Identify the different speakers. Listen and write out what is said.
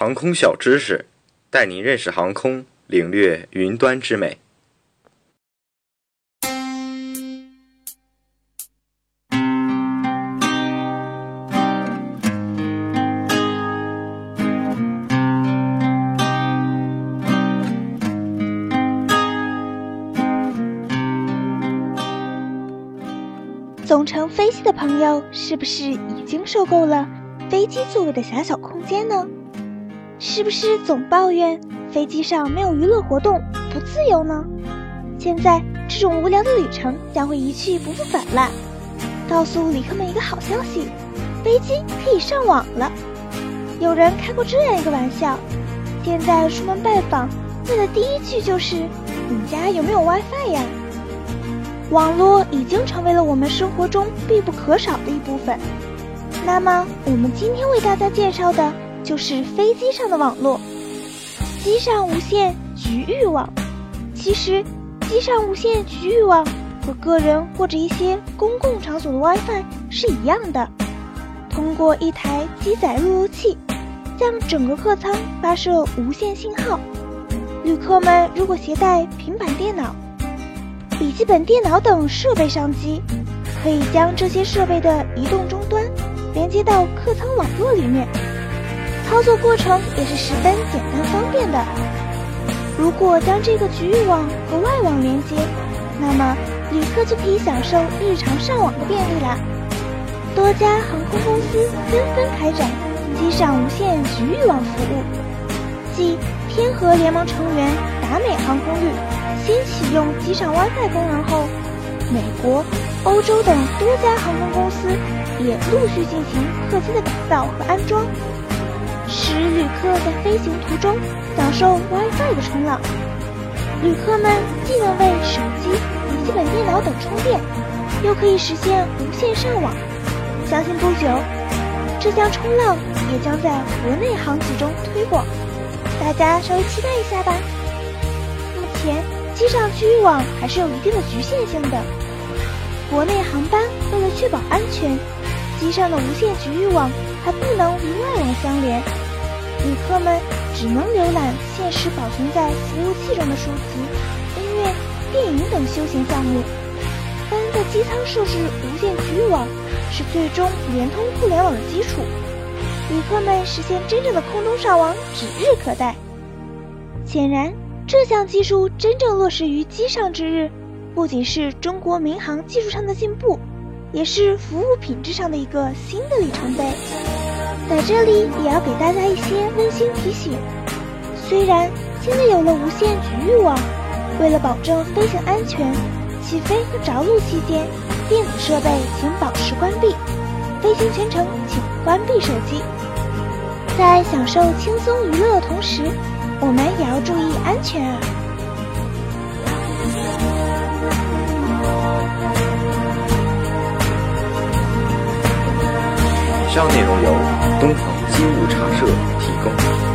Speaker 1: 航空小知识，带您认识航空，领略云端之美。
Speaker 2: 总乘飞机的朋友，是不是已经受够了飞机座位的狭小空间呢？是不是总抱怨飞机上没有娱乐活动，不自由呢？现在这种无聊的旅程将会一去不复返了。告诉旅客们一个好消息，飞机可以上网了。有人开过这样一个玩笑：现在出门拜访，问的第一句就是“你家有没有 WiFi 呀？”网络已经成为了我们生活中必不可少的一部分。那么，我们今天为大家介绍的就是飞机上的网络——机上无线局域网。其实，机上无线局域网和个人或者一些公共场所的 WiFi 是一样的，通过一台机载路由器，向整个客舱发射无线信号。旅客们如果携带平板电脑，笔记本电脑等设备上机，可以将这些设备的移动终端连接到客舱网络里面，操作过程也是十分简单方便的。如果将这个局域网和外网连接，那么旅客就可以享受日常上网的便利啦。多家航空公司纷纷开展机上无线局域网服务，继天河联盟成员达美航空旅。先启用机上 WiFi 功能后，美国、欧洲等多家航空公司也陆续进行客机的改造和安装，使旅客在飞行途中享受 WiFi 的冲浪。旅客们既能为手机、笔记本电脑等充电，又可以实现无线上网。相信不久，这项冲浪也将在国内航企中推广，大家稍微期待一下吧。目前。机上局域网还是有一定的局限性的。国内航班为了确保安全，机上的无线局域网还不能与外网相连，旅客们只能浏览现时保存在服务器中的书籍、音乐、电影等休闲项目。但在机舱设置无线局域网是最终联通互联网的基础，旅客们实现真正的空中上网指日可待。显然。这项技术真正落实于机上之日，不仅是中国民航技术上的进步，也是服务品质上的一个新的里程碑。在这里也要给大家一些温馨提醒：虽然现在有了无线局域网，为了保证飞行安全，起飞和着陆期间，电子设备请保持关闭，飞行全程请关闭手机。在享受轻松娱乐的同时。我们也要注意安全啊！
Speaker 1: 以上内容由东方机务茶社提供，